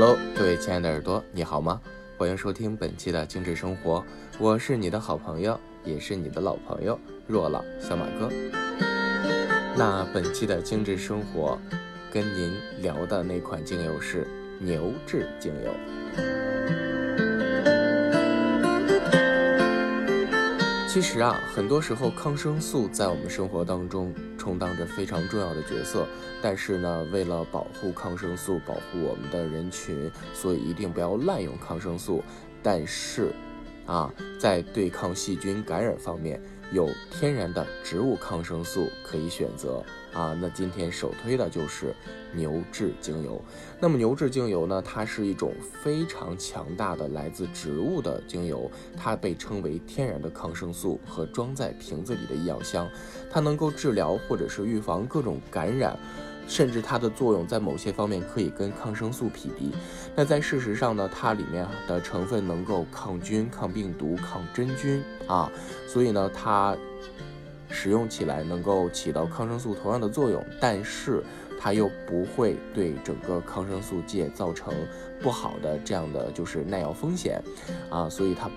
hello，各位亲爱的耳朵，你好吗？欢迎收听本期的精致生活，我是你的好朋友，也是你的老朋友若老小马哥。那本期的精致生活，跟您聊的那款精油是牛至精油。其实啊，很多时候抗生素在我们生活当中充当着非常重要的角色。但是呢，为了保护抗生素，保护我们的人群，所以一定不要滥用抗生素。但是，啊，在对抗细菌感染方面，有天然的植物抗生素可以选择。啊，那今天首推的就是牛至精油。那么牛至精油呢，它是一种非常强大的来自植物的精油，它被称为天然的抗生素和装在瓶子里的医药箱，它能够治疗或者是预防各种感染，甚至它的作用在某些方面可以跟抗生素匹敌。那在事实上呢，它里面的成分能够抗菌、抗病毒、抗真菌啊，所以呢，它。使用起来能够起到抗生素同样的作用，但是它又不会对整个抗生素界造成不好的这样的就是耐药风险，啊，所以它。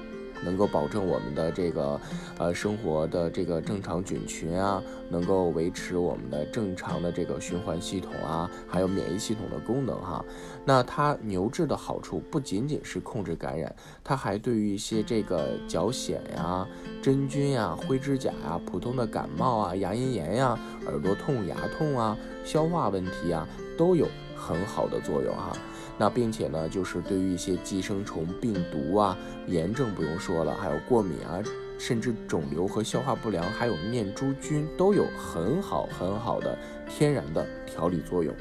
能够保证我们的这个呃生活的这个正常菌群啊，能够维持我们的正常的这个循环系统啊，还有免疫系统的功能哈。那它牛至的好处不仅仅是控制感染，它还对于一些这个脚癣呀、真菌呀、灰指甲呀、普通的感冒啊、牙龈炎呀、耳朵痛、牙痛啊、消化问题啊，都有很好的作用哈。那并且呢，就是对于一些寄生虫、病毒啊、炎症不用说了，还有过敏啊，甚至肿瘤和消化不良，还有念珠菌，都有很好很好的天然的调理作用。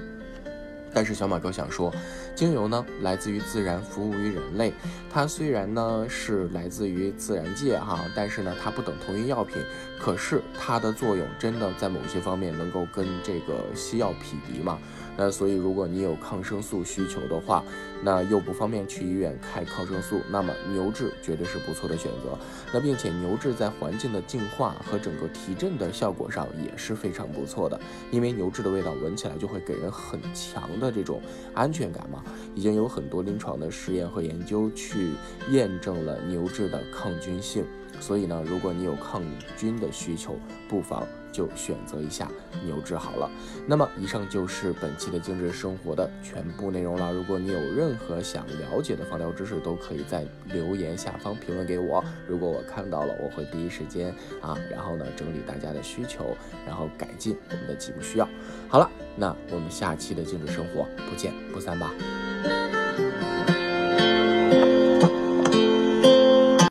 但是小马哥想说，精油呢来自于自然，服务于人类。它虽然呢是来自于自然界哈，但是呢它不等同于药品。可是它的作用真的在某些方面能够跟这个西药匹敌嘛？那所以如果你有抗生素需求的话，那又不方便去医院开抗生素，那么牛至绝对是不错的选择。那并且牛至在环境的净化和整个提振的效果上也是非常不错的，因为牛至的味道闻起来就会给人很强的这种安全感嘛。已经有很多临床的实验和研究去验证了牛至的抗菌性。所以呢，如果你有抗菌的需求，不妨就选择一下牛至好了。那么，以上就是本期的精致生活的全部内容了。如果你有任何想了解的防疗知识，都可以在留言下方评论给我。如果我看到了，我会第一时间啊，然后呢整理大家的需求，然后改进我们的节目需要。好了，那我们下期的精致生活不见不散吧。